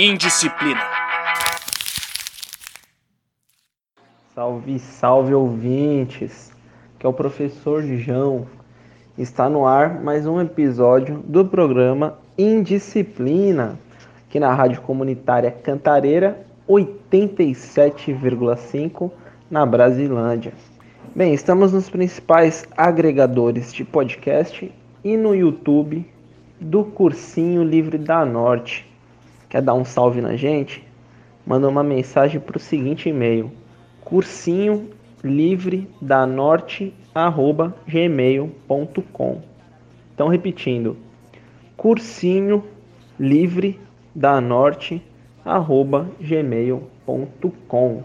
Indisciplina. Salve, salve ouvintes, que é o professor João. Está no ar mais um episódio do programa Indisciplina, aqui na Rádio Comunitária Cantareira 87,5 na Brasilândia. Bem, estamos nos principais agregadores de podcast e no YouTube do Cursinho Livre da Norte. Quer dar um salve na gente? Manda uma mensagem para o seguinte e-mail: cursinho livre da norte gmail.com. Então repetindo, cursinho livre da norte gmail.com.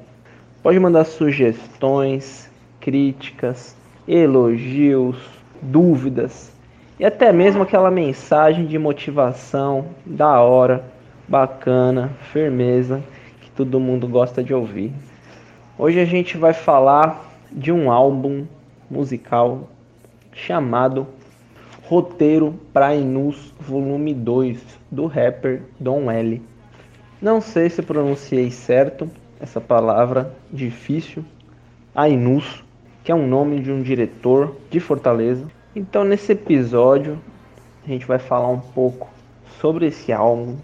Pode mandar sugestões, críticas, elogios, dúvidas e até mesmo aquela mensagem de motivação da hora, bacana, firmeza que todo mundo gosta de ouvir. Hoje a gente vai falar de um álbum musical chamado Roteiro para Inus Volume 2 do rapper Don L. Não sei se pronunciei certo essa palavra difícil, Ainus que é um nome de um diretor de Fortaleza. Então, nesse episódio, a gente vai falar um pouco sobre esse álbum,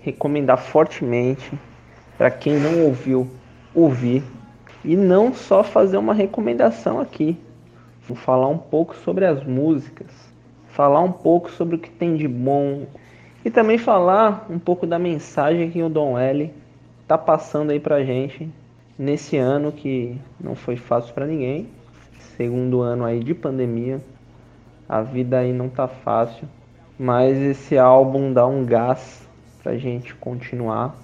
recomendar fortemente para quem não ouviu ouvir e não só fazer uma recomendação aqui. Vou falar um pouco sobre as músicas, falar um pouco sobre o que tem de bom e também falar um pouco da mensagem que o Dom L tá passando aí pra gente nesse ano que não foi fácil para ninguém, segundo ano aí de pandemia, a vida aí não tá fácil, mas esse álbum dá um gás pra gente continuar,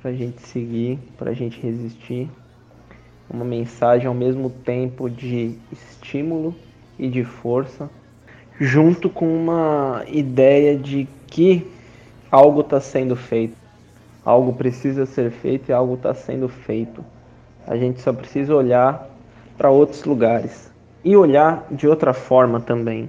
pra gente seguir, pra gente resistir. Uma mensagem ao mesmo tempo de estímulo e de força, junto com uma ideia de que algo está sendo feito algo precisa ser feito e algo está sendo feito. A gente só precisa olhar para outros lugares e olhar de outra forma também.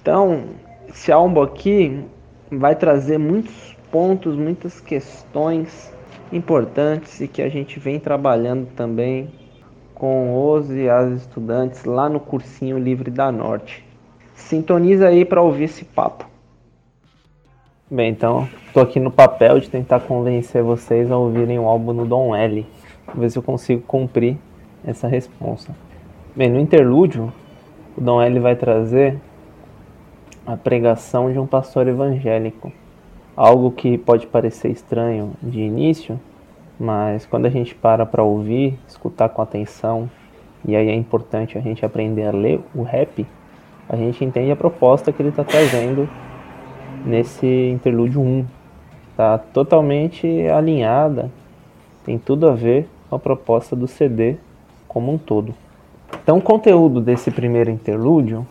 Então, esse álbum aqui vai trazer muitos pontos, muitas questões importantes e que a gente vem trabalhando também com os e as estudantes lá no cursinho Livre da Norte. Sintoniza aí para ouvir esse papo. Bem, então estou aqui no papel de tentar convencer vocês a ouvirem o álbum do Dom L. Vou ver se eu consigo cumprir essa resposta. Bem, no interlúdio, o Dom L vai trazer a pregação de um pastor evangélico. Algo que pode parecer estranho de início, mas quando a gente para para ouvir, escutar com atenção, e aí é importante a gente aprender a ler o rap, a gente entende a proposta que ele está trazendo nesse interlúdio 1. Está totalmente alinhada, tem tudo a ver com a proposta do CD como um todo. Então, o conteúdo desse primeiro interlúdio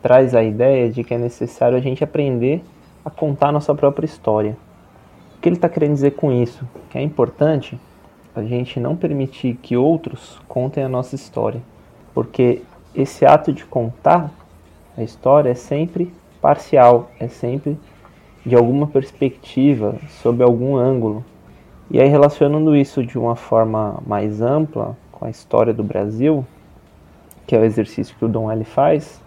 traz a ideia de que é necessário a gente aprender a contar nossa própria história. O que ele está querendo dizer com isso? Que é importante a gente não permitir que outros contem a nossa história, porque esse ato de contar a história é sempre parcial, é sempre de alguma perspectiva, sob algum ângulo. E aí, relacionando isso de uma forma mais ampla com a história do Brasil, que é o exercício que o Dom L faz,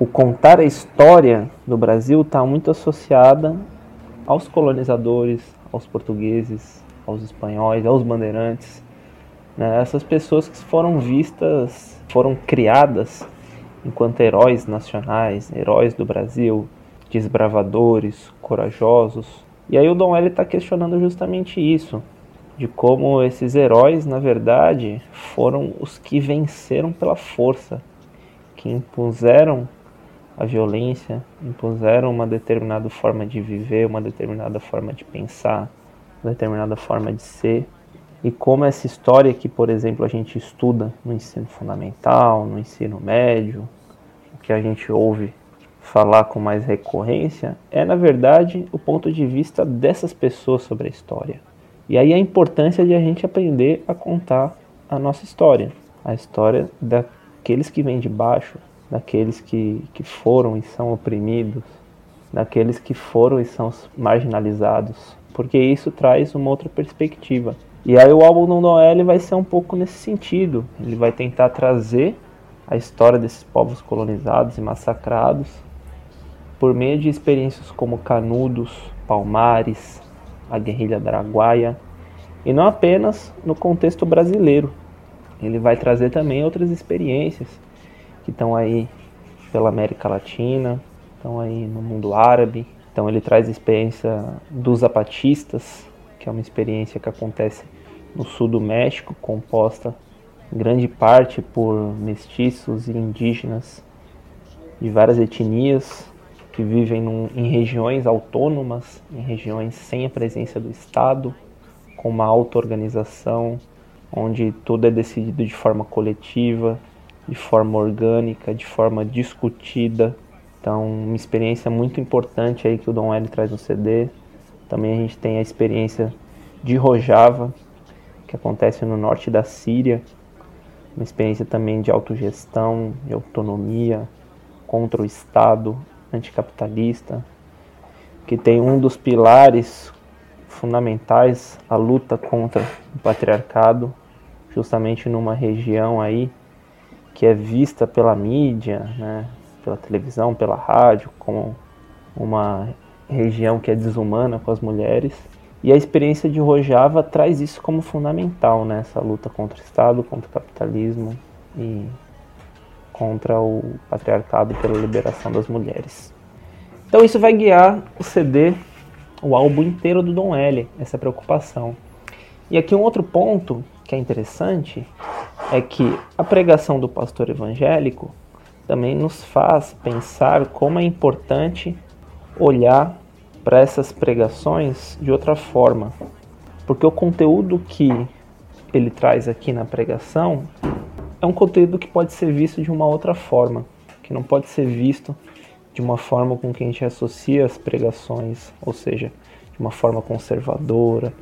o contar a história do Brasil está muito associada aos colonizadores, aos portugueses, aos espanhóis, aos bandeirantes, né? essas pessoas que foram vistas, foram criadas enquanto heróis nacionais, heróis do Brasil, desbravadores, corajosos. E aí o Dom L está questionando justamente isso, de como esses heróis, na verdade, foram os que venceram pela força, que impuseram a violência, impuseram uma determinada forma de viver, uma determinada forma de pensar, uma determinada forma de ser. E como essa história que, por exemplo, a gente estuda no ensino fundamental, no ensino médio, o que a gente ouve falar com mais recorrência, é na verdade o ponto de vista dessas pessoas sobre a história. E aí a importância de a gente aprender a contar a nossa história, a história daqueles que vêm de baixo, daqueles que, que foram e são oprimidos, daqueles que foram e são marginalizados, porque isso traz uma outra perspectiva. E aí o álbum do Noel vai ser um pouco nesse sentido. Ele vai tentar trazer a história desses povos colonizados e massacrados por meio de experiências como Canudos, Palmares, a guerrilha da Araguaia, e não apenas no contexto brasileiro. Ele vai trazer também outras experiências que estão aí pela América Latina, estão aí no mundo árabe. Então ele traz a experiência dos zapatistas, que é uma experiência que acontece no sul do México, composta em grande parte por mestiços e indígenas de várias etnias que vivem num, em regiões autônomas, em regiões sem a presença do Estado, com uma auto-organização, onde tudo é decidido de forma coletiva, de forma orgânica, de forma discutida. Então, uma experiência muito importante aí que o Dom L traz no CD. Também a gente tem a experiência de Rojava, que acontece no norte da Síria, uma experiência também de autogestão, de autonomia contra o Estado anticapitalista, que tem um dos pilares fundamentais a luta contra o patriarcado, justamente numa região aí que é vista pela mídia, né, pela televisão, pela rádio, como uma região que é desumana com as mulheres. E a experiência de Rojava traz isso como fundamental, né, luta contra o Estado, contra o capitalismo e contra o patriarcado pela liberação das mulheres. Então isso vai guiar o CD, o álbum inteiro do Dom L, essa preocupação. E aqui um outro ponto que é interessante é que a pregação do pastor evangélico também nos faz pensar como é importante olhar para essas pregações de outra forma. Porque o conteúdo que ele traz aqui na pregação é um conteúdo que pode ser visto de uma outra forma, que não pode ser visto de uma forma com que a gente associa as pregações, ou seja, de uma forma conservadora,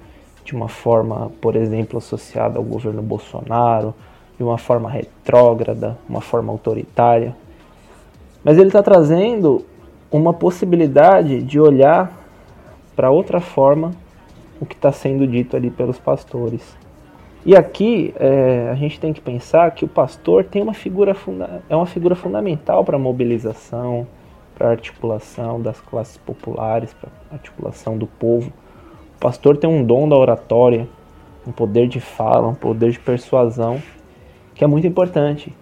de uma forma, por exemplo, associada ao governo Bolsonaro, de uma forma retrógrada, uma forma autoritária. Mas ele está trazendo uma possibilidade de olhar para outra forma o que está sendo dito ali pelos pastores. E aqui é, a gente tem que pensar que o pastor tem uma figura é uma figura fundamental para a mobilização, para a articulação das classes populares, para a articulação do povo. O pastor tem um dom da oratória, um poder de fala, um poder de persuasão, que é muito importante.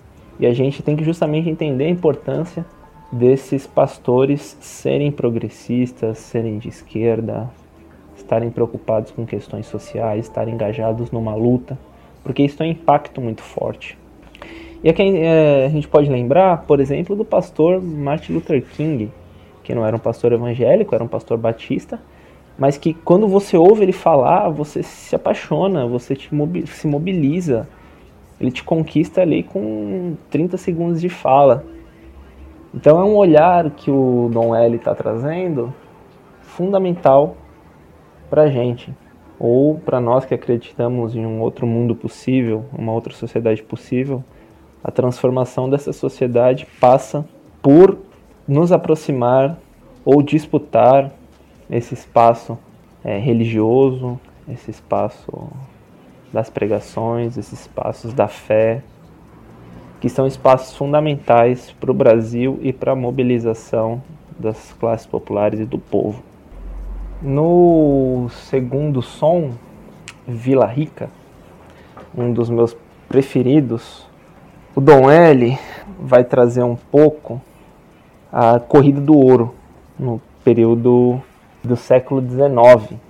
E a gente tem que justamente entender a importância desses pastores serem progressistas, serem de esquerda, estarem preocupados com questões sociais, estarem engajados numa luta, porque isso tem um impacto muito forte. E aqui é, a gente pode lembrar, por exemplo, do pastor Martin Luther King, que não era um pastor evangélico, era um pastor batista, mas que quando você ouve ele falar, você se apaixona, você mobi se mobiliza, ele te conquista ali com 30 segundos de fala. Então é um olhar que o Dom L está trazendo fundamental para a gente, ou para nós que acreditamos em um outro mundo possível, uma outra sociedade possível. A transformação dessa sociedade passa por nos aproximar ou disputar esse espaço é, religioso, esse espaço das pregações, esses espaços da fé, que são espaços fundamentais para o Brasil e para a mobilização das classes populares e do povo. No segundo som, Vila Rica, um dos meus preferidos, o Dom L vai trazer um pouco a corrida do ouro no período do século XIX.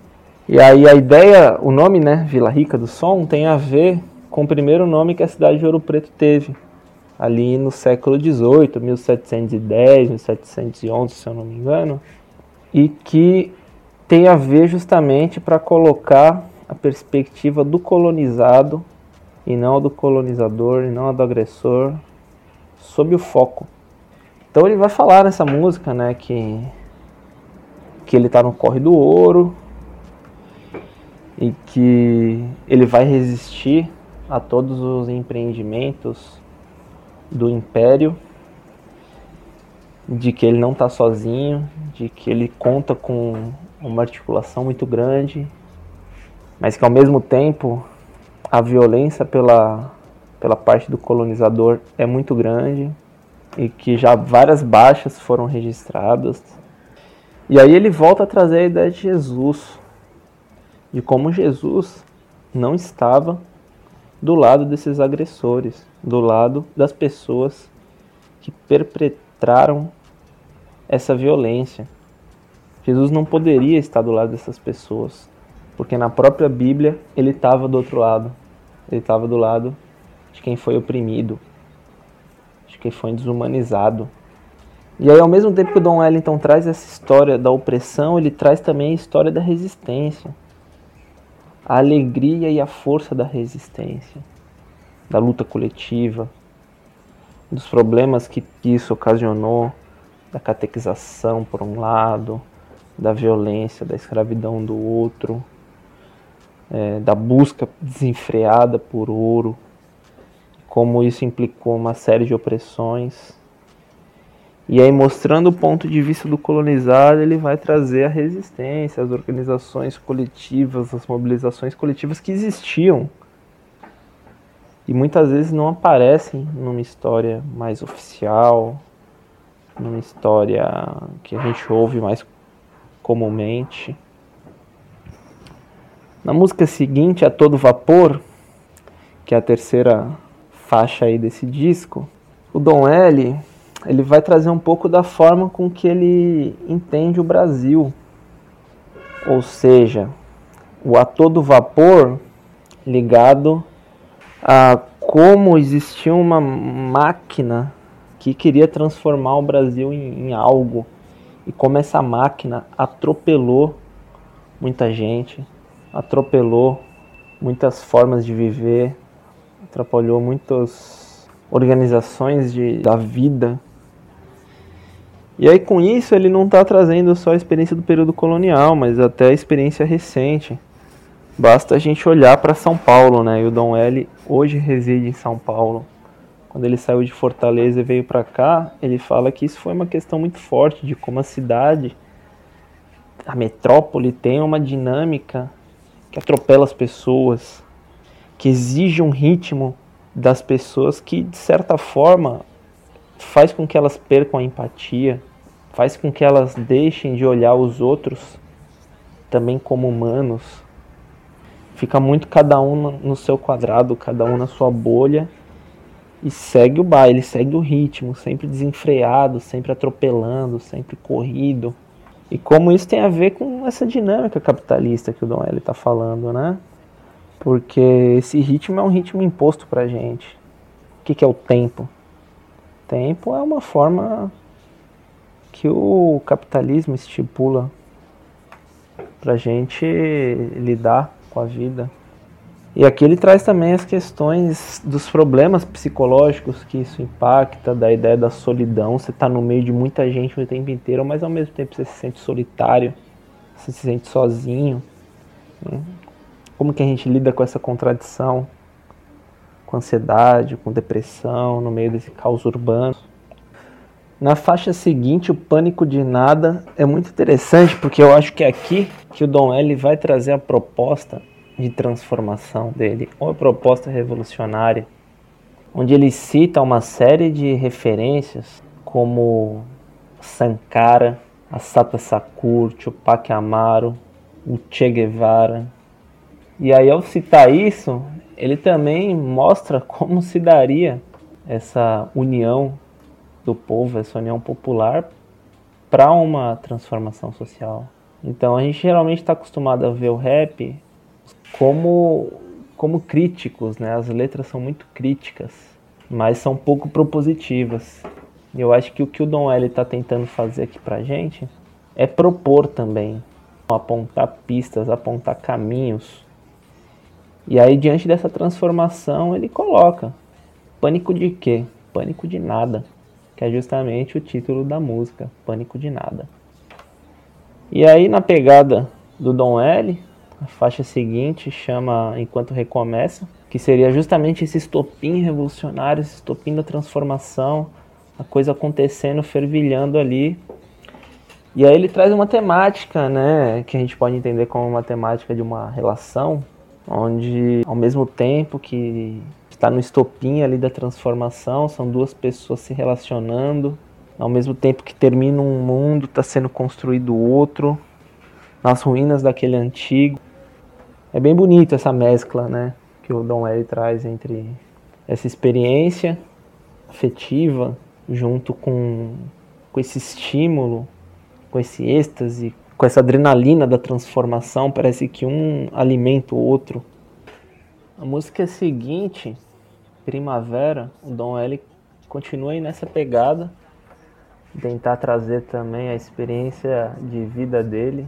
E aí a ideia, o nome, né, Vila Rica do Som, tem a ver com o primeiro nome que a cidade de Ouro Preto teve, ali no século XVIII, 1710, 1711, se eu não me engano, e que tem a ver justamente para colocar a perspectiva do colonizado e não do colonizador e não do agressor sob o foco. Então ele vai falar nessa música, né, que que ele está no corre do ouro e que ele vai resistir a todos os empreendimentos do império, de que ele não está sozinho, de que ele conta com uma articulação muito grande, mas que ao mesmo tempo a violência pela, pela parte do colonizador é muito grande e que já várias baixas foram registradas. E aí ele volta a trazer a ideia de Jesus, de como Jesus não estava do lado desses agressores, do lado das pessoas que perpetraram essa violência. Jesus não poderia estar do lado dessas pessoas, porque na própria Bíblia ele estava do outro lado. Ele estava do lado de quem foi oprimido, de quem foi desumanizado. E aí, ao mesmo tempo que o Dom Wellington traz essa história da opressão, ele traz também a história da resistência. A alegria e a força da resistência, da luta coletiva, dos problemas que isso ocasionou, da catequização por um lado, da violência, da escravidão do outro, é, da busca desenfreada por ouro, como isso implicou uma série de opressões. E aí, mostrando o ponto de vista do colonizado, ele vai trazer a resistência, as organizações coletivas, as mobilizações coletivas que existiam e muitas vezes não aparecem numa história mais oficial, numa história que a gente ouve mais comumente. Na música seguinte, A Todo Vapor, que é a terceira faixa aí desse disco, o Dom L ele vai trazer um pouco da forma com que ele entende o Brasil. Ou seja, o A Todo Vapor ligado a como existia uma máquina que queria transformar o Brasil em, em algo e como essa máquina atropelou muita gente, atropelou muitas formas de viver, atrapalhou muitas organizações de, da vida. E aí com isso ele não está trazendo só a experiência do período colonial, mas até a experiência recente. Basta a gente olhar para São Paulo, né? E o Dom L hoje reside em São Paulo quando ele saiu de Fortaleza e veio para cá, ele fala que isso foi uma questão muito forte de como a cidade, a metrópole tem uma dinâmica que atropela as pessoas, que exige um ritmo das pessoas que de certa forma faz com que elas percam a empatia, faz com que elas deixem de olhar os outros também como humanos. Fica muito cada um no seu quadrado, cada um na sua bolha e segue o baile, segue o ritmo, sempre desenfreado, sempre atropelando, sempre corrido. E como isso tem a ver com essa dinâmica capitalista que o Dom L está falando, né? Porque esse ritmo é um ritmo imposto pra gente. O que, que é o tempo? Tempo é uma forma que o capitalismo estipula pra gente lidar com a vida. E aqui ele traz também as questões dos problemas psicológicos que isso impacta, da ideia da solidão. Você está no meio de muita gente o tempo inteiro, mas ao mesmo tempo você se sente solitário, você se sente sozinho. Né? Como que a gente lida com essa contradição? Com ansiedade, com depressão, no meio desse caos urbano. Na faixa seguinte, o pânico de nada é muito interessante, porque eu acho que é aqui que o Dom L vai trazer a proposta de transformação dele, uma proposta revolucionária, onde ele cita uma série de referências como Sankara, Asata Sakur, Tupac Amaro, o Che Guevara. E aí ao citar isso, ele também mostra como se daria essa união do povo, essa união popular para uma transformação social. Então a gente geralmente está acostumado a ver o rap como, como críticos, né? As letras são muito críticas, mas são pouco propositivas. Eu acho que o que o Dom L está tentando fazer aqui pra gente é propor também, apontar pistas, apontar caminhos. E aí diante dessa transformação ele coloca pânico de quê? Pânico de nada, que é justamente o título da música, Pânico de nada. E aí na pegada do Dom L, a faixa seguinte chama Enquanto Recomeça, que seria justamente esse estopim revolucionário, esse estopim da transformação, a coisa acontecendo, fervilhando ali. E aí ele traz uma temática, né, que a gente pode entender como uma temática de uma relação, onde ao mesmo tempo que está no estopim ali da transformação, são duas pessoas se relacionando, ao mesmo tempo que termina um mundo, está sendo construído outro, nas ruínas daquele antigo. É bem bonito essa mescla, né, que o Dom L traz entre essa experiência afetiva junto com, com esse estímulo com esse êxtase, com essa adrenalina da transformação, parece que um alimenta o outro. A música seguinte, Primavera, o Dom L continua aí nessa pegada, tentar trazer também a experiência de vida dele,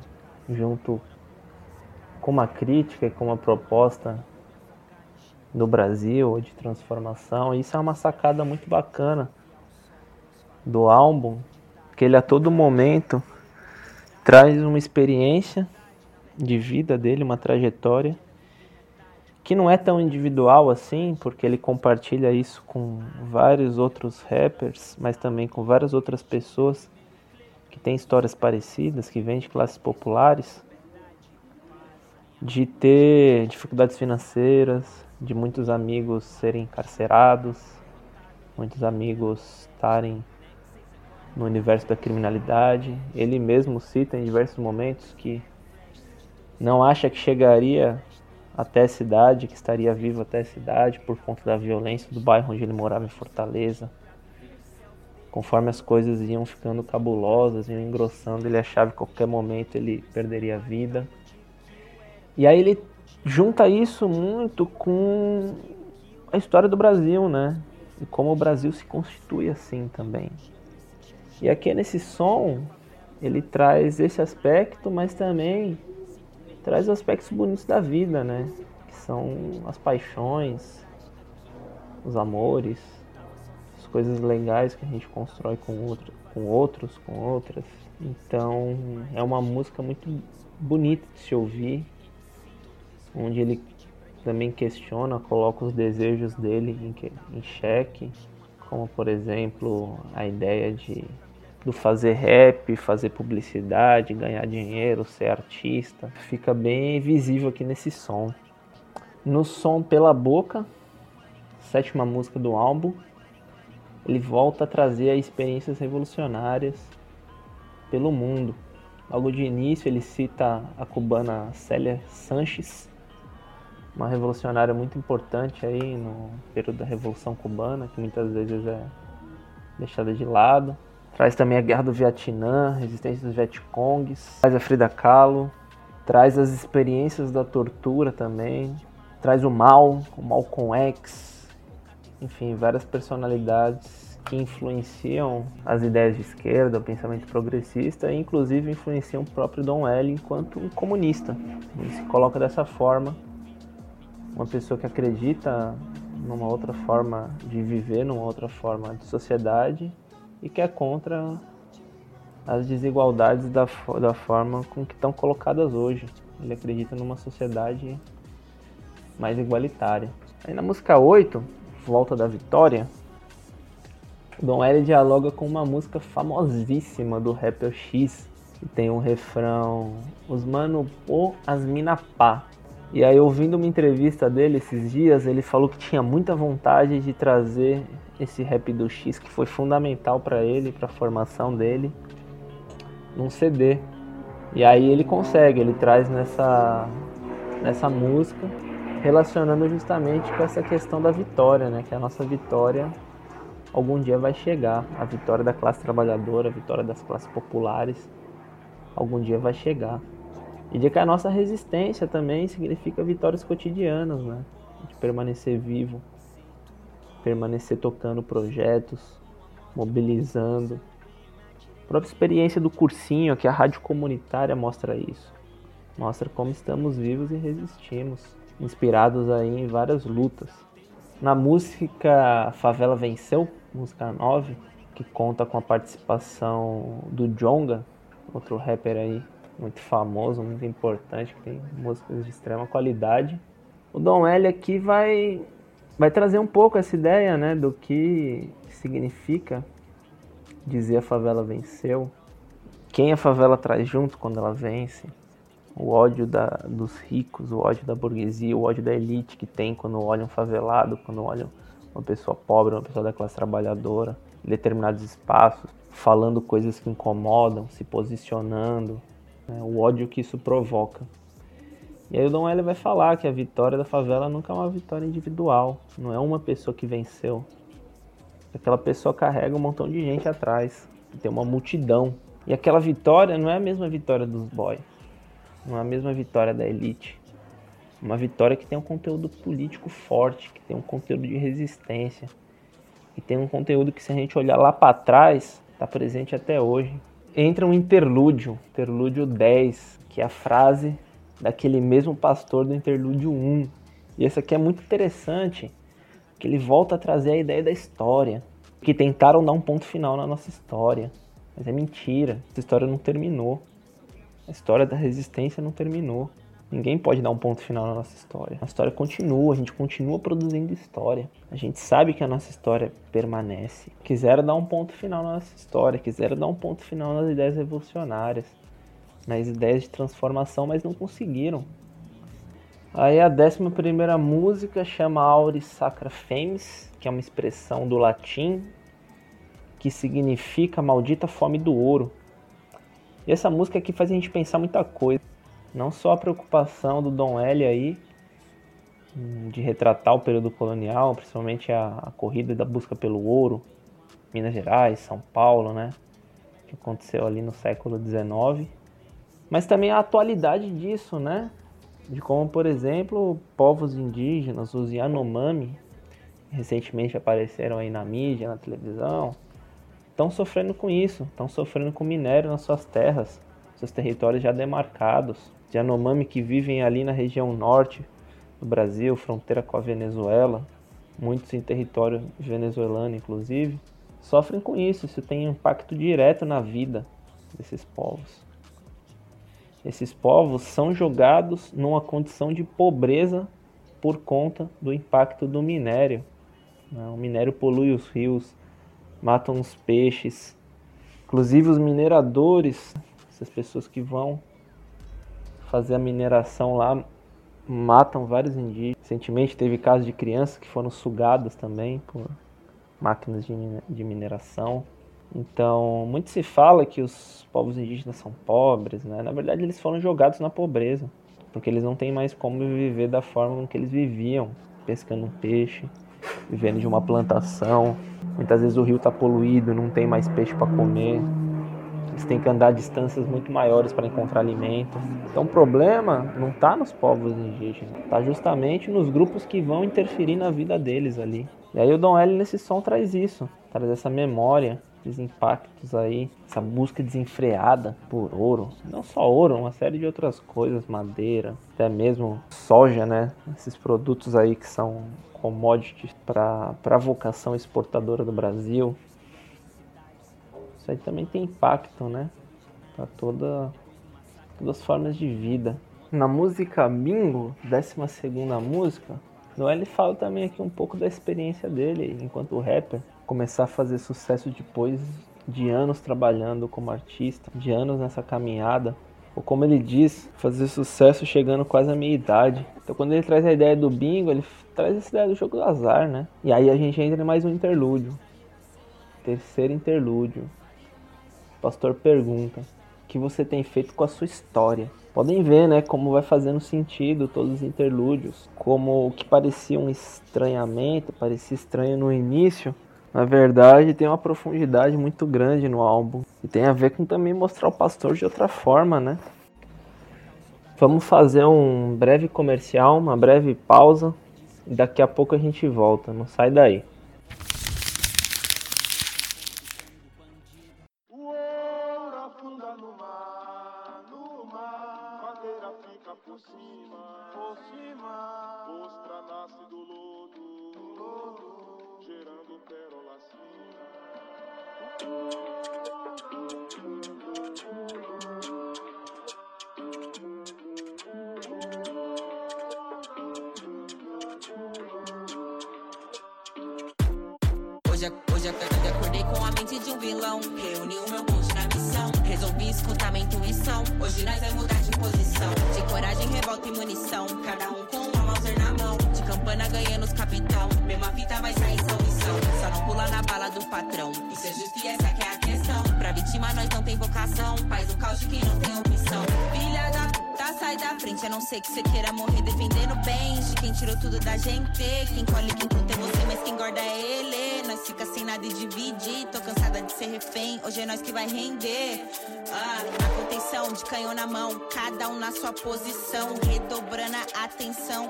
junto com uma crítica e com uma proposta do Brasil de transformação. Isso é uma sacada muito bacana do álbum, que ele a todo momento traz uma experiência de vida dele, uma trajetória que não é tão individual assim, porque ele compartilha isso com vários outros rappers, mas também com várias outras pessoas que têm histórias parecidas, que vêm de classes populares, de ter dificuldades financeiras, de muitos amigos serem encarcerados, muitos amigos estarem no universo da criminalidade. Ele mesmo cita em diversos momentos que não acha que chegaria até a cidade, que estaria vivo até a cidade por conta da violência do bairro onde ele morava em Fortaleza. Conforme as coisas iam ficando cabulosas, iam engrossando, ele achava que a qualquer momento ele perderia a vida. E aí ele junta isso muito com a história do Brasil, né? E como o Brasil se constitui assim também. E aqui nesse som, ele traz esse aspecto, mas também traz aspectos bonitos da vida, né? Que são as paixões, os amores, as coisas legais que a gente constrói com, outro, com outros, com outras. Então é uma música muito bonita de se ouvir, onde ele também questiona, coloca os desejos dele em, em xeque, como por exemplo a ideia de do fazer rap, fazer publicidade, ganhar dinheiro, ser artista. Fica bem visível aqui nesse som. No som Pela Boca, sétima música do álbum, ele volta a trazer experiências revolucionárias pelo mundo. Logo de início ele cita a cubana Célia Sanches, uma revolucionária muito importante aí no período da Revolução Cubana, que muitas vezes é deixada de lado. Traz também a Guerra do Vietnã, resistência dos Vietcongs, traz a Frida Kahlo, traz as experiências da tortura também, traz o mal, o Malcolm X, enfim, várias personalidades que influenciam as ideias de esquerda, o pensamento progressista e inclusive influenciam o próprio Dom L enquanto um comunista. Ele se coloca dessa forma, uma pessoa que acredita numa outra forma de viver, numa outra forma de sociedade e que é contra as desigualdades da, da forma com que estão colocadas hoje. Ele acredita numa sociedade mais igualitária. Aí na música 8, Volta da Vitória, o Dom L dialoga com uma música famosíssima do rapper X, que tem um refrão Os mano pô, as mina pá. E aí ouvindo uma entrevista dele esses dias, ele falou que tinha muita vontade de trazer esse rap do X que foi fundamental para ele, para a formação dele, num CD. E aí ele consegue, ele traz nessa nessa música relacionando justamente com essa questão da vitória, né? Que a nossa vitória algum dia vai chegar, a vitória da classe trabalhadora, a vitória das classes populares, algum dia vai chegar. E de que a nossa resistência também significa vitórias cotidianas, né? De permanecer vivo, permanecer tocando projetos, mobilizando. A própria experiência do cursinho, que a rádio comunitária mostra isso. Mostra como estamos vivos e resistimos, inspirados aí em várias lutas. Na música Favela Venceu, música 9, que conta com a participação do Jonga, outro rapper aí muito famoso, muito importante, que tem músicas de extrema qualidade. O Dom L aqui vai vai trazer um pouco essa ideia né, do que significa dizer a favela venceu, quem a favela traz junto quando ela vence, o ódio da, dos ricos, o ódio da burguesia, o ódio da elite que tem quando olham um favelado, quando olham uma pessoa pobre, uma pessoa da classe trabalhadora, em determinados espaços, falando coisas que incomodam, se posicionando, né, o ódio que isso provoca. E aí o Dom L vai falar que a vitória da favela nunca é uma vitória individual, não é uma pessoa que venceu. Aquela pessoa carrega um montão de gente atrás, tem uma multidão. E aquela vitória não é a mesma vitória dos boys uma mesma vitória da elite. Uma vitória que tem um conteúdo político forte, que tem um conteúdo de resistência, que tem um conteúdo que se a gente olhar lá para trás, está presente até hoje. Entra um interlúdio, interlúdio 10, que é a frase daquele mesmo pastor do interlúdio 1. E esse aqui é muito interessante, que ele volta a trazer a ideia da história, que tentaram dar um ponto final na nossa história. Mas é mentira, essa história não terminou. A história da resistência não terminou. Ninguém pode dar um ponto final na nossa história. A história continua, a gente continua produzindo história. A gente sabe que a nossa história permanece. Quiseram dar um ponto final na nossa história, quiseram dar um ponto final nas ideias revolucionárias, nas ideias de transformação, mas não conseguiram. Aí a décima primeira música chama Auris Sacra Femis, que é uma expressão do latim que significa maldita fome do ouro. E essa música aqui faz a gente pensar muita coisa. Não só a preocupação do Dom L aí de retratar o período colonial, principalmente a, a corrida da busca pelo ouro, Minas Gerais, São Paulo, né? Que aconteceu ali no século XIX. Mas também a atualidade disso, né? De como, por exemplo, povos indígenas, os Yanomami, recentemente apareceram aí na mídia, na televisão, estão sofrendo com isso, estão sofrendo com minério nas suas terras, seus territórios já demarcados. De Yanomami que vivem ali na região norte do Brasil, fronteira com a Venezuela, muitos em território venezuelano inclusive, sofrem com isso. Isso tem impacto direto na vida desses povos. Esses povos são jogados numa condição de pobreza por conta do impacto do minério. Né? O minério polui os rios, matam os peixes. Inclusive os mineradores, essas pessoas que vão fazer a mineração lá, matam vários indígenas. Recentemente teve casos de crianças que foram sugadas também por máquinas de mineração. Então, muito se fala que os povos indígenas são pobres, né? Na verdade, eles foram jogados na pobreza, porque eles não têm mais como viver da forma que eles viviam, pescando peixe, vivendo de uma plantação. Muitas vezes o rio está poluído, não tem mais peixe para comer. Eles têm que andar distâncias muito maiores para encontrar alimento. Então o problema não está nos povos indígenas, está justamente nos grupos que vão interferir na vida deles ali. E aí o Dom L nesse som traz isso, traz essa memória esses impactos aí, essa busca desenfreada por ouro, não só ouro, uma série de outras coisas, madeira, até mesmo soja, né? Esses produtos aí que são commodities para a vocação exportadora do Brasil. Isso aí também tem impacto, né? Para toda, todas as formas de vida. Na música Bingo, 12 segunda música, Noel fala também aqui um pouco da experiência dele enquanto rapper começar a fazer sucesso depois de anos trabalhando como artista, de anos nessa caminhada, ou como ele diz, fazer sucesso chegando quase à meia idade. Então quando ele traz a ideia do bingo, ele traz essa ideia do jogo do azar, né? E aí a gente entra em mais um interlúdio. Terceiro interlúdio. O pastor pergunta: "O que você tem feito com a sua história?" Podem ver, né, como vai fazendo sentido todos os interlúdios, como o que parecia um estranhamento, parecia estranho no início, na verdade, tem uma profundidade muito grande no álbum. E tem a ver com também mostrar o pastor de outra forma, né? Vamos fazer um breve comercial, uma breve pausa. E daqui a pouco a gente volta. Não sai daí.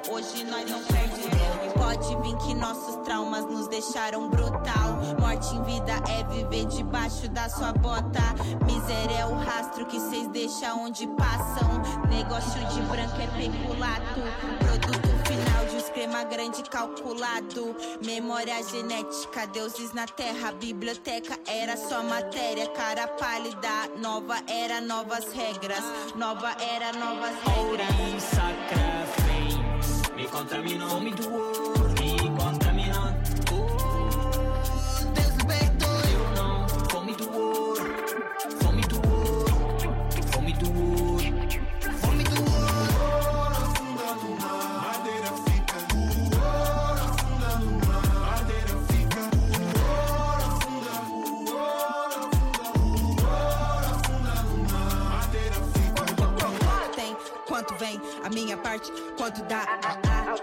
Hoje nós não perdemos. Pode vir que nossos traumas nos deixaram brutal. Morte em vida é viver debaixo da sua bota. Miséria é o rastro que cês deixam onde passam. Negócio de branco é peculato. Produto final de um esquema grande calculado. Memória genética, deuses na terra. Biblioteca era só matéria. Cara pálida, nova era, novas regras. Nova era, novas regras. Auri sacra flames Me contaminou Fome do ouro parte, quanto dá.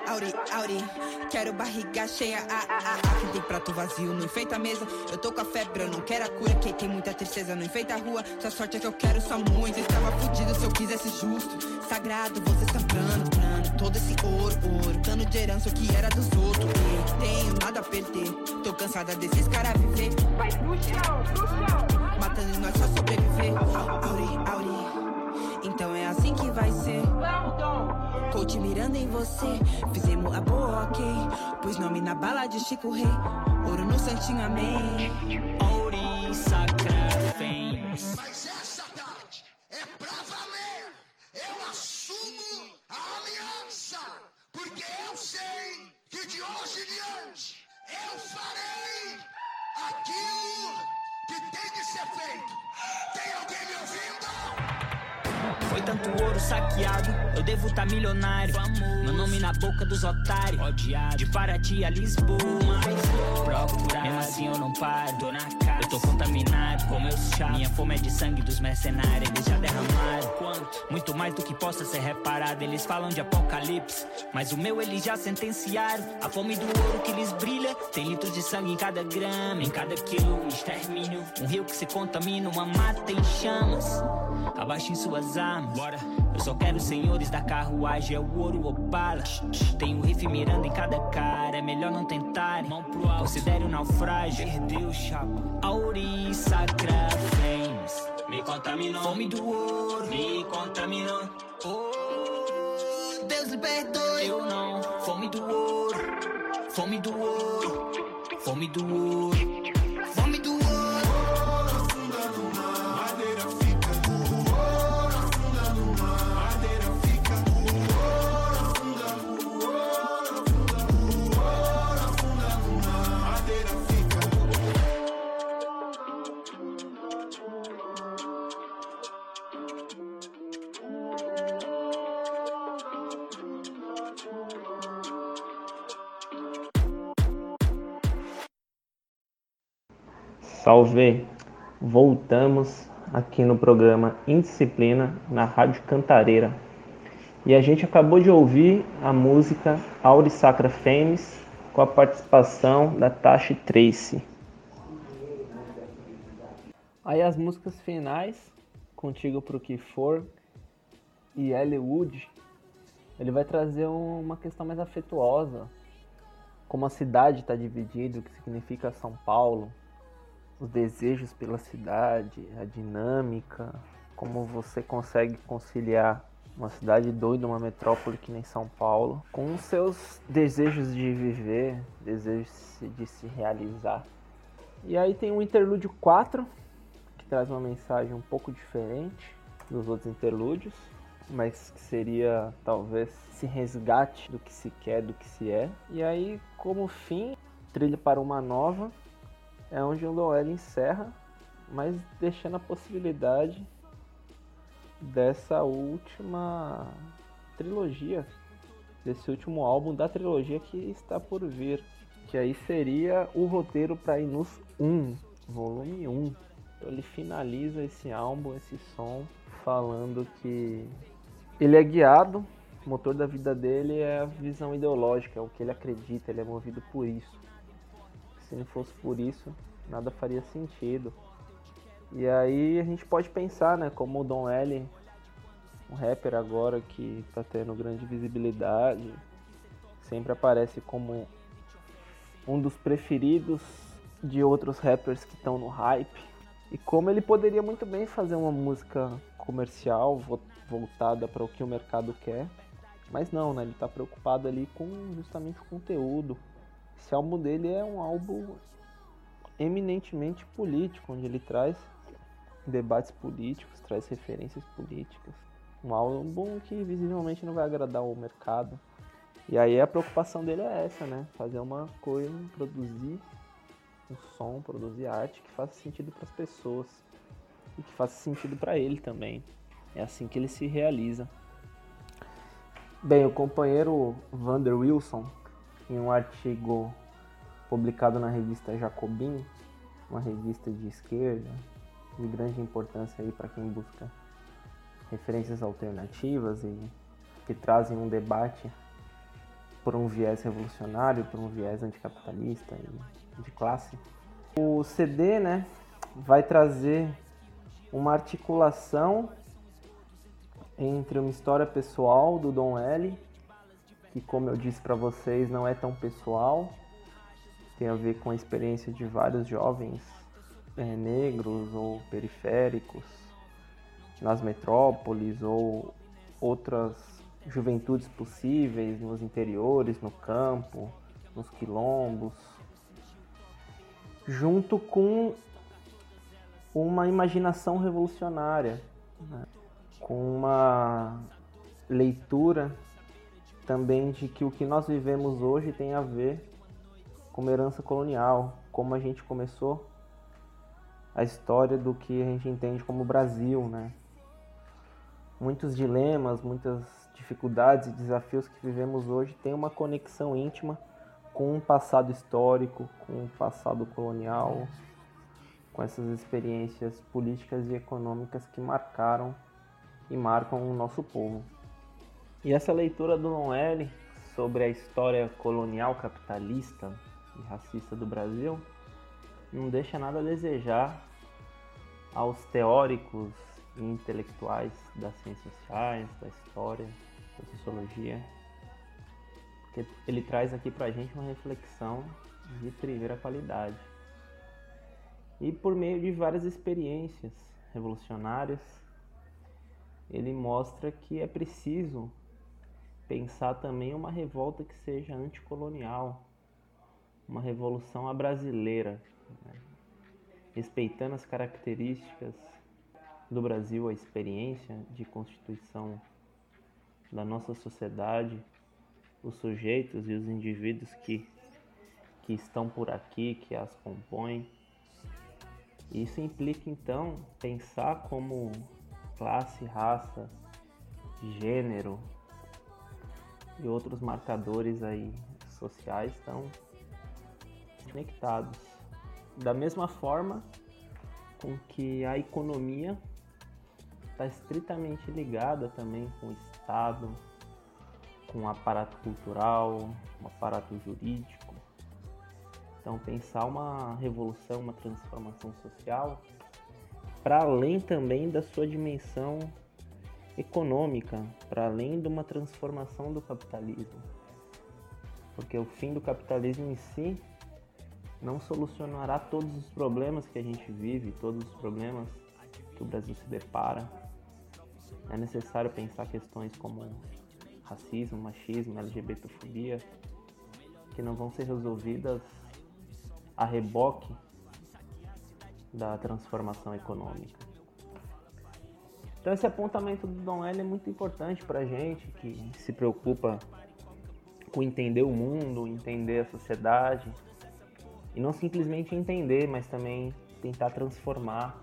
Auri, Auri, quero barriga cheia. Ah, ah, ah. Quem tem prato vazio não enfeita a mesa. Eu tô com a febre, eu não quero a cura. Quem tem muita tristeza não enfeita a rua. Sua sorte é que eu quero só muito. Estava fudido se eu quisesse justo. Sagrado, você está plano, plano. Todo esse ouro, ouro. Plano de herança, o que era dos outros. E tenho nada a perder. Tô cansada desses caras viver. Vai pro chão, pro chão. Matando nós só sobreviver. Auri, Auri. Então é assim que vai ser. Coach mirando em você. Fizemos a boa, ok. Pus nome na bala de Chico Rei. Ouro no santinho, amém. Auri sacra flames Mas essa tarde é pra valer. Eu assumo a aliança, porque eu sei que de hoje em diante eu farei aquilo que tem de ser feito. Tem alguém me ouvindo? Foi tanto ouro saqueado, eu devo tá milionário. Meu nome na boca dos otários. Odiado. De Paraty a Lisboa. Procurado. Mesmo assim eu não paro. Tô na casa. Eu tô contaminado com meus chá. Minha fome é de sangue dos mercenários. Eles já derramaram. Quanto? Muito mais do que possa ser reparado. Eles falam de apocalipse. Mas o meu eles já sentenciaram. A fome do ouro que lhes brilha. Tem litros de sangue em cada grama. Em cada quilo, um extermínio. Um rio que se contamina. Uma mata em chamas. Abaixem suas armas. Bora. Eu só quero senhores da carruagem, é o ouro ou bala. Tem um rifle mirando em cada cara, é melhor não tentar. Mão pro alto, considere o um naufrágio. Perdeu, chapa. Auri sacra flames. Me contaminou. Fome do ouro. Me contaminou. Oh, Deus libertou. eu não. Fome do ouro. Fome do ouro. Fome do ouro. Salve! Voltamos aqui no programa Indisciplina na Rádio Cantareira. E a gente acabou de ouvir a música Auri Sacra Fêmeas com a participação da Tashi Tracy. Aí as músicas finais, Contigo Pro Que For e Ellie Wood, ele vai trazer um- uma questão mais afetuosa, como a cidade está dividida, o que significa São Paulo, os desejos pela cidade, a dinâmica, como você consegue conciliar uma cidade doida, uma metrópole que nem São Paulo, com os seus desejos de viver, desejos de se realizar. E aí tem o interlúdio 4, que traz uma mensagem um pouco diferente dos outros interlúdios, mas que seria talvez esse resgate do que se quer, do que se é. E aí, como fim, trilha para uma nova, é onde o Noel encerra, mas deixando a possibilidade dessa última trilogia, desse último álbum da trilogia que está por vir, que aí seria o roteiro para Inus 1, volume 1. Então ele finaliza esse álbum, esse som, falando que ele é guiado, o motor da vida dele é a visão ideológica, é o que ele acredita, ele é movido por isso. Se não fosse por isso, nada faria sentido. E aí a gente pode pensar, né, como o Don L, um rapper agora que está tendo grande visibilidade, sempre aparece como um dos preferidos de outros rappers que estão no hype. E como ele poderia muito bem fazer uma música comercial voltada para o que o mercado quer, mas não, né? Ele está preocupado ali com justamente o conteúdo. Esse álbum dele é um álbum eminentemente político, onde ele traz debates políticos, traz referências políticas. Um álbum que visivelmente não vai agradar o mercado. E aí a preocupação dele é essa, né? Fazer uma coisa, produzir um som, produzir arte que faça sentido para as pessoas e que faça sentido para ele também. É assim que ele se realiza. Bem, o companheiro Vander Wilson, em um artigo publicado na revista Jacobin, uma revista de esquerda, de grande importância aí para quem busca referências alternativas e que trazem um debate por um viés revolucionário, por um viés anticapitalista e de classe. O CD, né, vai trazer uma articulação entre uma história pessoal do Dom L, que como eu disse para vocês, não é tão pessoal, tem a ver com a experiência de vários jovens é, negros ou periféricos nas metrópoles ou outras juventudes possíveis nos interiores, no campo, nos quilombos, junto com uma imaginação revolucionária, né? com uma leitura também de que o que nós vivemos hoje tem a ver com herança colonial, como a gente começou a história do que a gente entende como Brasil, né? Muitos dilemas, muitas dificuldades e desafios que vivemos hoje têm uma conexão íntima com o passado histórico, com o passado colonial, com essas experiências políticas e econômicas que marcaram e marcam o nosso povo. E essa leitura do Noel sobre a história colonial capitalista e racista do Brasil não deixa nada a desejar aos teóricos e intelectuais das ciências sociais, da história, da sociologia, porque ele traz aqui pra gente uma reflexão de primeira qualidade. E por meio de várias experiências revolucionárias, ele mostra que é preciso pensar também uma revolta que seja anticolonial, uma revolução à brasileira, né? respeitando as características do Brasil, a experiência de constituição da nossa sociedade, os sujeitos e os indivíduos que, que estão por aqui, que as compõem. Isso implica então pensar como classe, raça, gênero e outros marcadores aí sociais estão conectados. Da mesma forma com que a economia está estritamente ligada também com o Estado, com o aparato cultural, o aparato jurídico. Então pensar uma revolução, uma transformação social para além também da sua dimensão econômica, para além de uma transformação do capitalismo. Porque o fim do capitalismo em si não solucionará todos os problemas que a gente vive, todos os problemas que o Brasil se depara. É necessário pensar questões como racismo, machismo, LGBTfobia, que não vão ser resolvidas a reboque da transformação econômica. Então esse apontamento do Dom L é muito importante para gente que se preocupa com entender o mundo, entender a sociedade, E não simplesmente entender, mas também tentar transformar,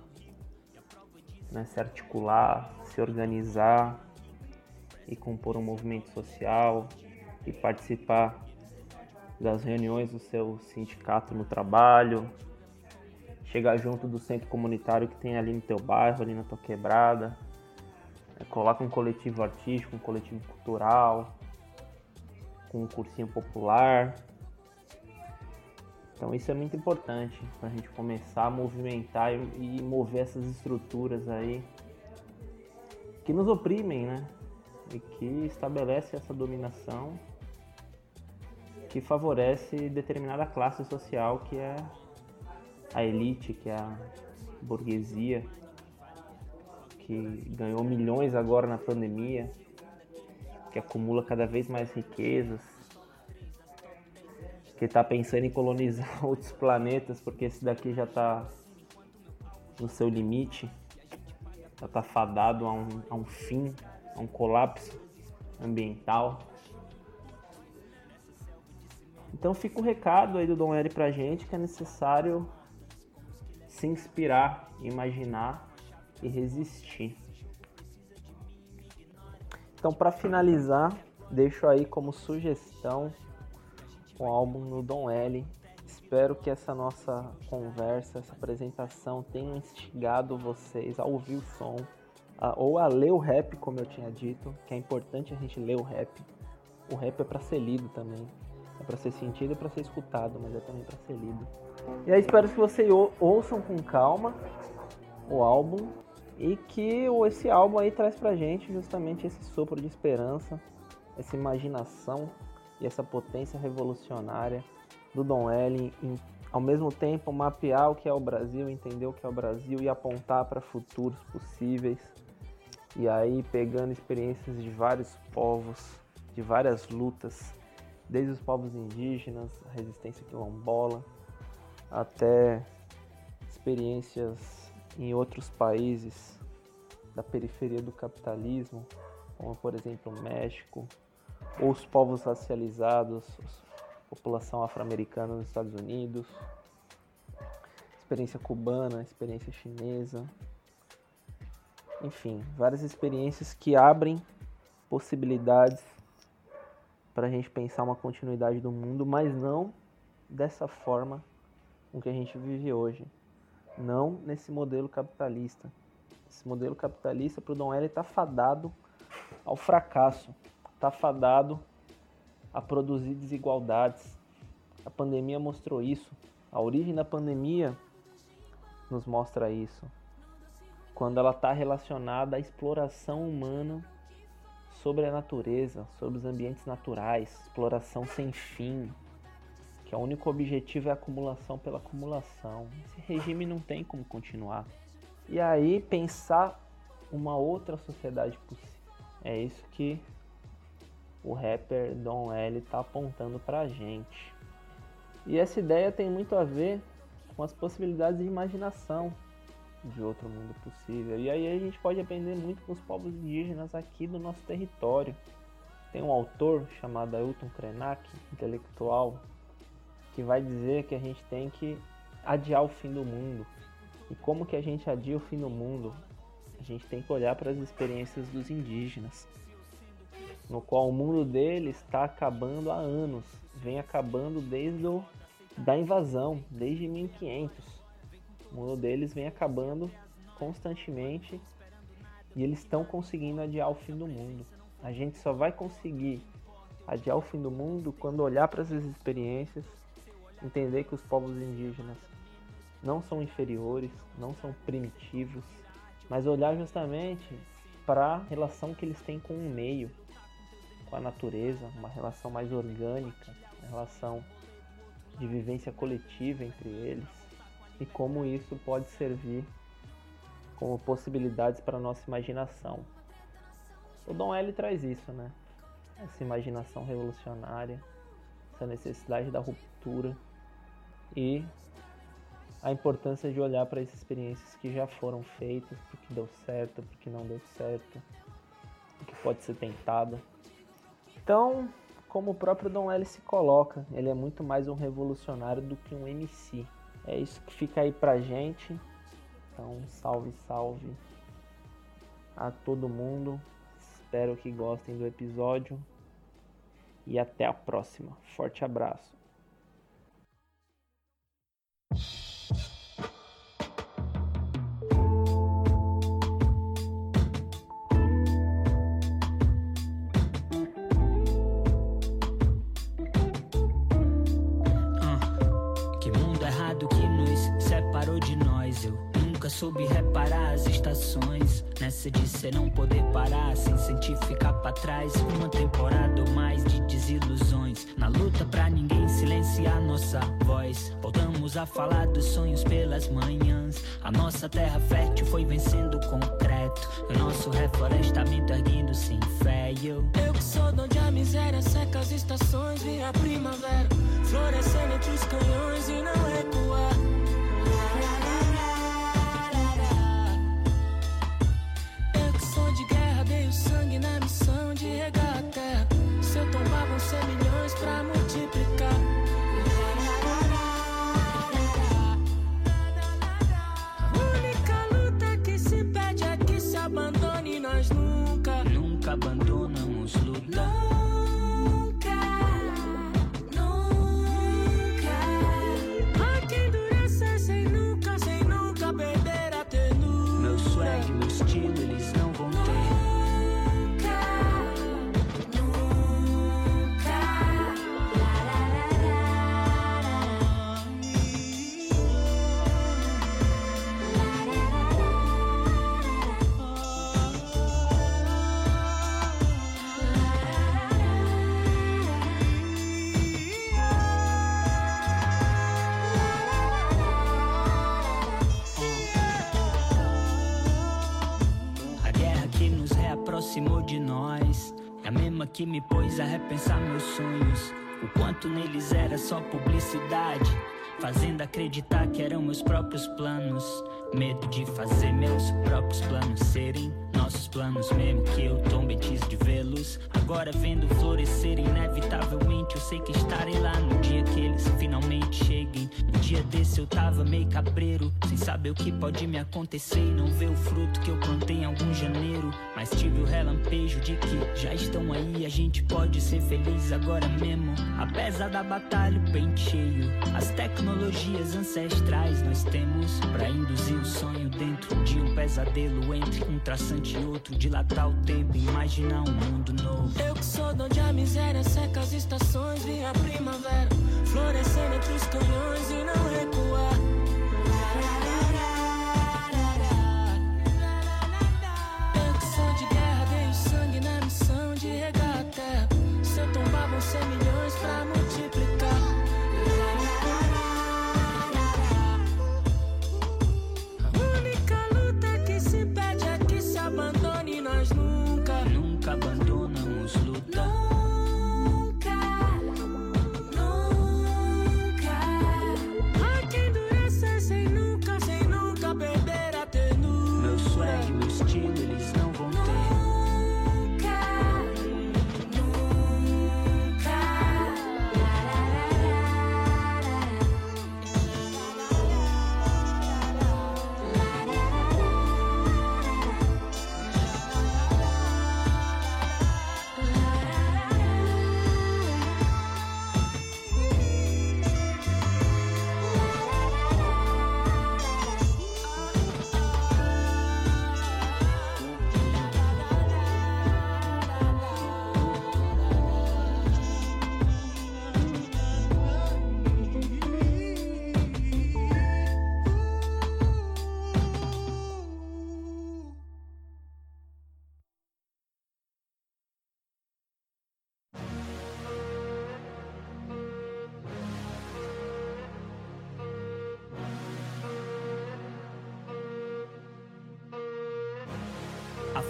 né, se articular, se organizar e compor um movimento social e participar das reuniões do seu sindicato no trabalho, chegar junto do centro comunitário que tem ali no teu bairro, ali na tua quebrada, coloca um coletivo artístico, um coletivo cultural, com um cursinho popular. Então isso é muito importante para a gente começar a movimentar e mover essas estruturas aí que nos oprimem, né? E que estabelece essa dominação que favorece determinada classe social que é a elite, que é a burguesia, que ganhou milhões agora na pandemia, que acumula cada vez mais riquezas, que está pensando em colonizar outros planetas porque esse daqui já está no seu limite, já está fadado a um, a um fim, a um colapso ambiental. Então fica o recado aí do Dom L pra gente que é necessário se inspirar, imaginar e resistir. Então para finalizar, deixo aí como sugestão o álbum no Dom L. Espero que essa nossa conversa, essa apresentação tenha instigado vocês a ouvir o som, a, ou a ler o rap, como eu tinha dito, que é importante a gente ler o rap. O rap é para ser lido também. É para ser sentido e para ser escutado, mas é também para ser lido. E aí espero que vocês ouçam com calma o álbum e que esse álbum aí traz pra gente justamente esse sopro de esperança, essa imaginação e essa potência revolucionária do Dom L em, ao mesmo tempo mapear o que é o Brasil, entender o que é o Brasil e apontar para futuros possíveis. E aí pegando experiências de vários povos, de várias lutas desde os povos indígenas, a resistência quilombola, até experiências em outros países da periferia do capitalismo, como por exemplo o México, ou os povos racializados, população afro-americana nos Estados Unidos, experiência cubana, experiência chinesa, enfim, várias experiências que abrem possibilidades para a gente pensar uma continuidade do mundo, mas não dessa forma com que a gente vive hoje. Não nesse modelo capitalista. Esse modelo capitalista para o Dom L está fadado ao fracasso, está fadado a produzir desigualdades. A pandemia mostrou isso. A origem da pandemia nos mostra isso. Quando ela está relacionada à exploração humana sobre a natureza, sobre os ambientes naturais, exploração sem fim, que o único objetivo é acumulação pela acumulação. Esse regime não tem como continuar. E aí pensar uma outra sociedade possível. É isso que o rapper Don L está apontando pra gente. E essa ideia tem muito a ver com as possibilidades de imaginação de outro mundo possível. E aí a gente pode aprender muito com os povos indígenas aqui do nosso território. Tem um autor chamado Ailton Krenak, intelectual, que vai dizer que a gente tem que adiar o fim do mundo. E como que a gente adia o fim do mundo? A gente tem que olhar para as experiências dos indígenas, no qual o mundo deles está acabando há anos, vem acabando desde o, da invasão, desde 1500 o mundo deles vem acabando constantemente e eles estão conseguindo adiar o fim do mundo. A gente só vai conseguir adiar o fim do mundo quando olhar para essas experiências, entender que os povos indígenas não são inferiores, não são primitivos, mas olhar justamente para a relação que eles têm com o meio, com a natureza, uma relação mais orgânica, uma relação de vivência coletiva entre eles e como isso pode servir como possibilidades para a nossa imaginação. O Dom L traz isso, né? Essa imaginação revolucionária, essa necessidade da ruptura e a importância de olhar para essas experiências que já foram feitas, porque deu certo, porque não deu certo, o que pode ser tentado. Então, como o próprio Dom L se coloca, ele é muito mais um revolucionário do que um MC. É isso que fica aí pra gente. Então, salve, salve a todo mundo. Espero que gostem do episódio. E até a próxima. Forte abraço. A falar dos sonhos pelas manhãs. A nossa terra fértil foi vencendo o concreto. O nosso reflorestamento erguendo sem fé. Eu, eu pôs a repensar meus sonhos. O quanto neles era só publicidade, fazendo acreditar que eram meus próprios planos. Medo de fazer meus próprios planos serem nossos planos, mesmo que eu tombe de vê-los. Agora vendo florescer, inevitavelmente eu sei que estarei lá no dia que eles finalmente cheguem. Um dia desse eu tava meio cabreiro, sem saber o que pode me acontecer e não ver o fruto que eu plantei em algum janeiro. Mas tive o relampejo de que já estão aí, a gente pode ser feliz agora mesmo. Apesar da batalha, o pente cheio, as tecnologias ancestrais nós temos pra induzir o sonho dentro de um pesadelo entre um traçante e outro, dilatar o tempo, imaginar um mundo novo. Eu que sou de onde a miséria seca as estações, vi a primavera florescendo entre os canhões e não recuar. Eu que sou de guerra, dei o sangue na missão de regar a terra. Se eu tombar, vão ser milhões pra multiplicar.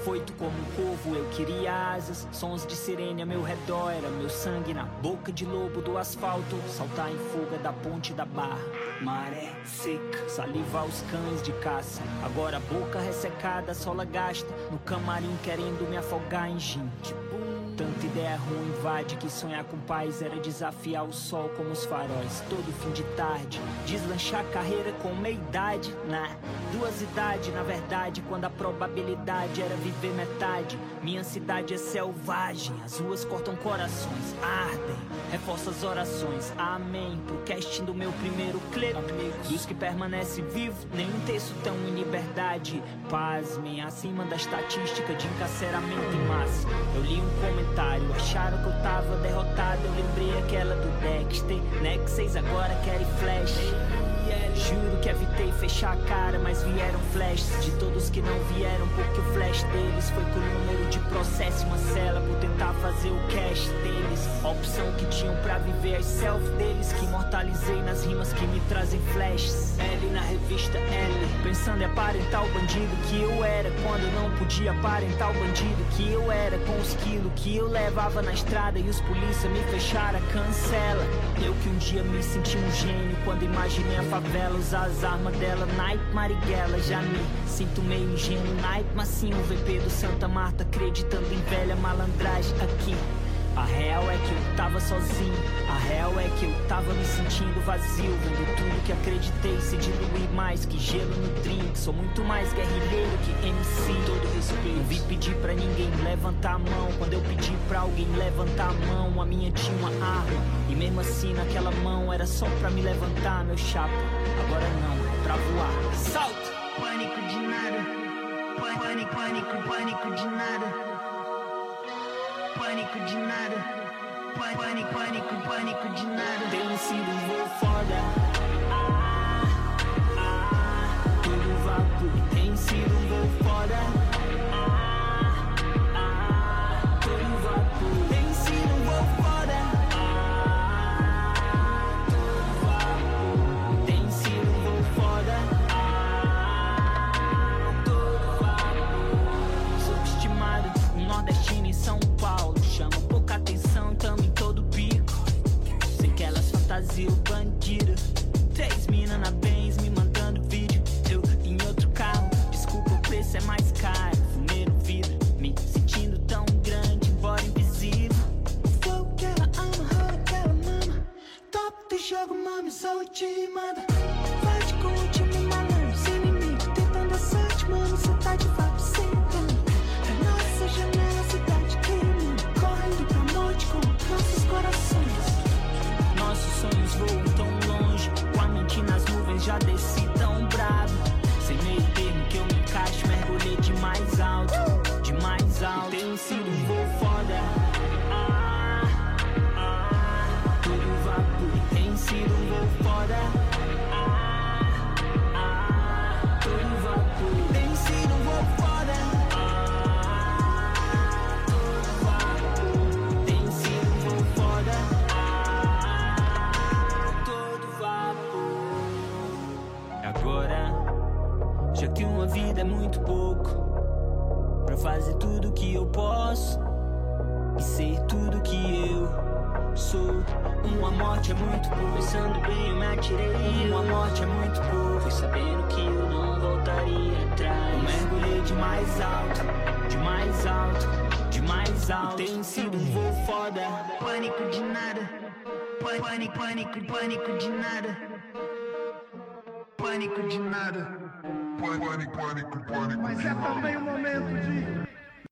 Afoito como um corvo, eu queria asas. Sons de sirene a meu redor, era meu sangue na boca de lobo do asfalto. Saltar em fuga da ponte da barra. Maré seca, saliva aos cães de caça. Agora boca ressecada, sola gasta. No camarim querendo me afogar em gin. Tanta ideia ruim invade que sonhar com paz era desafiar o sol como os faróis. Todo fim de tarde, deslanchar carreira com meia idade. Na duas idades, na verdade, quando a probabilidade era viver metade. Minha cidade é selvagem, as ruas cortam corações, ardem, reforça as orações. Amém. Pro casting do meu primeiro clipe, dos que permanece vivo, nenhum texto tão em liberdade. Pasmem, acima da estatística de encarceramento em massa. Eu li um comentário, acharam que eu tava derrotado. Eu lembrei aquela do Dexter, né? Que vocês agora querem flash. Juro que evitei fechar a cara, mas vieram flashes de todos que não vieram, porque o flash deles foi com o número de processo e uma cela por tentar fazer o cash deles. A opção que tinham pra viver as self deles, que imortalizei nas rimas que me trazem flashes. L na revista L, pensando em aparentar o bandido que eu era, quando não podia aparentar o bandido que eu era, com os quilos que eu levava na estrada e os polícia me fecharam, cancela. Eu que um dia me senti um gênio quando imaginei a favela usar as armas dela, Night Marighella. Já me sinto meio ingênuo, Night, mas sim o VP do Santa Marta, acreditando em velha malandragem aqui. A real é que eu tava sozinho, a real é que eu tava me sentindo vazio, vendo tudo que acreditei se diluir mais que gelo no drink. Sou muito mais guerrilheiro que MC, todo respeito. Não vi pedir pra ninguém levantar a mão. Quando eu pedi pra alguém levantar a mão, a minha tinha uma arma. E mesmo assim, naquela mão era só pra me levantar, meu chapa. Agora não, é pra voar. Salto! Pânico de nada. Pânico, pânico, pânico de nada. Pânico de nada. Pânico, pânico, pânico de nada. Tem sido um voo foda. Ah, ah, tudo vapor. Tem sido um voo foda. Fantasiam bandido. Três mina na Benz me mandando vídeo. Eu em outro carro, desculpa, o preço é mais caro. Fumei no vidro, me sentindo tão grande, embora invisível. O flow que ela ama, rola que ela mama. Top do jogo, mami, sou o te manda. Morte é muito pouco. Pensando bem, eu me atirei. Uma morte é muito pouco. Fui sabendo que eu não voltaria atrás. Eu mergulhei de mais alto, de mais alto, de mais alto. Tem sido um voo foda. Pânico de nada. Pâ- Pânico, pânico, pânico de nada. Pânico de nada. Pânico, pânico, pânico. Mas é também o momento de